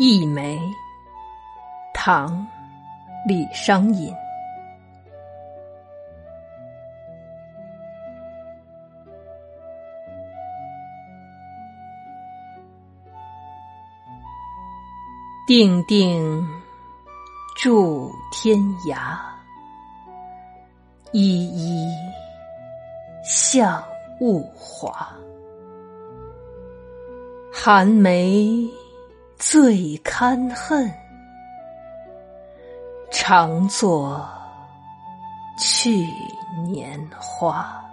一枚，唐·李商隐。定定住天涯，依依向物华。寒梅最堪恨，常作去年花。